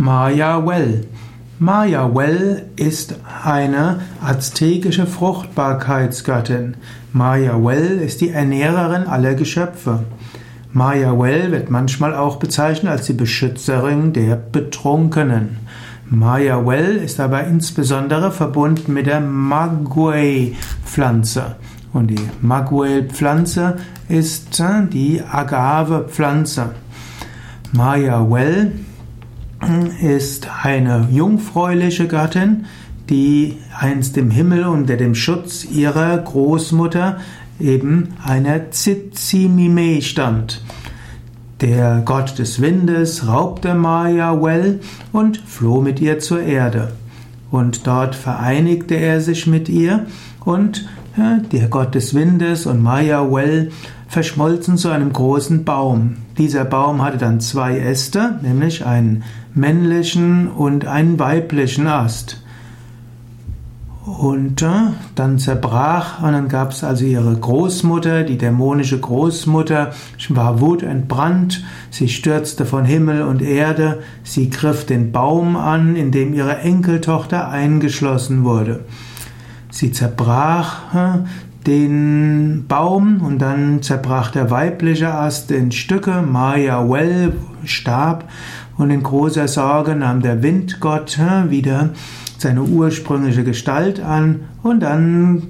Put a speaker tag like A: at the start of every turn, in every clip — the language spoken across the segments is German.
A: Maya Well. Maya Well ist eine aztekische Fruchtbarkeitsgöttin. Maya Well ist die Ernährerin aller Geschöpfe. Maya Well wird manchmal auch bezeichnet als die Beschützerin der Betrunkenen. Maya Well ist aber insbesondere verbunden mit der Maguey-Pflanze. Und die Maguey-Pflanze ist die Agave-Pflanze. Maya Well ist eine jungfräuliche Gattin, die einst im Himmel unter dem Schutz ihrer Großmutter eben einer Zizimime stand. Der Gott des Windes raubte Maya Well und floh mit ihr zur Erde. Und dort vereinigte er sich mit ihr und ja, der Gott des Windes und Maya Well verschmolzen zu einem großen Baum. Dieser Baum hatte dann zwei Äste, nämlich einen männlichen und einen weiblichen Ast. Und äh, dann zerbrach, und dann gab es also ihre Großmutter, die dämonische Großmutter, war wutentbrannt, sie stürzte von Himmel und Erde, sie griff den Baum an, in dem ihre Enkeltochter eingeschlossen wurde. Sie zerbrach äh, den Baum und dann zerbrach der weibliche Ast in Stücke, Maya Well starb und in großer Sorge nahm der Windgott wieder seine ursprüngliche Gestalt an und dann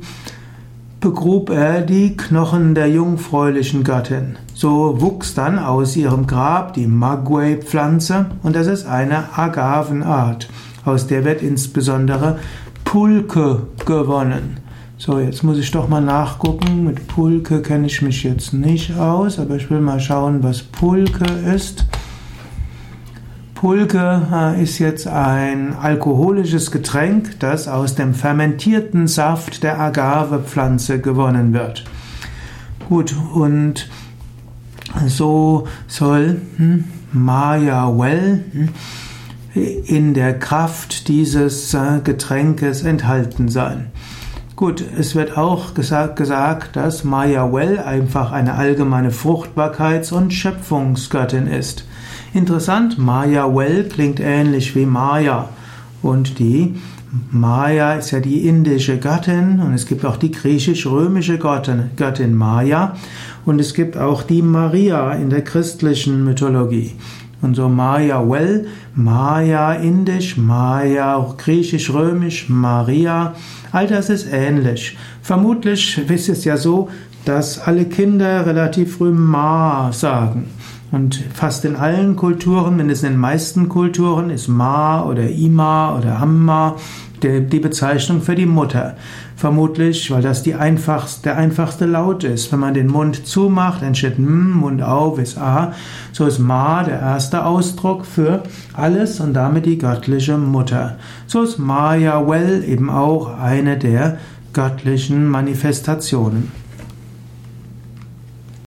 A: begrub er die Knochen der jungfräulichen Göttin. So wuchs dann aus ihrem Grab die Maguey-Pflanze und das ist eine Agavenart. Aus der wird insbesondere Pulke gewonnen. So, jetzt muss ich doch mal nachgucken. Mit Pulke kenne ich mich jetzt nicht aus, aber ich will mal schauen, was Pulke ist. Pulke äh, ist jetzt ein alkoholisches Getränk, das aus dem fermentierten Saft der Agavepflanze gewonnen wird. Gut, und so soll hm, Maya Well hm, in der Kraft dieses äh, Getränkes enthalten sein. Gut, es wird auch gesagt, gesagt, dass Maya Well einfach eine allgemeine Fruchtbarkeits- und Schöpfungsgöttin ist. Interessant, Maya Well klingt ähnlich wie Maya. Und die Maya ist ja die indische Gattin und es gibt auch die griechisch-römische Göttin, Göttin Maya und es gibt auch die Maria in der christlichen Mythologie. Und so Maya Well, Maya indisch, Maya griechisch-römisch, Maria, all das ist ähnlich. Vermutlich ist es ja so, dass alle Kinder relativ früh Ma sagen. Und fast in allen Kulturen, mindestens in den meisten Kulturen, ist Ma oder Ima oder Amma die Bezeichnung für die Mutter. Vermutlich, weil das die einfachste, der einfachste Laut ist. Wenn man den Mund zumacht, entsteht M, Mund auf ist A. So ist Ma der erste Ausdruck für alles und damit die göttliche Mutter. So ist Maya Well eben auch eine der göttlichen Manifestationen.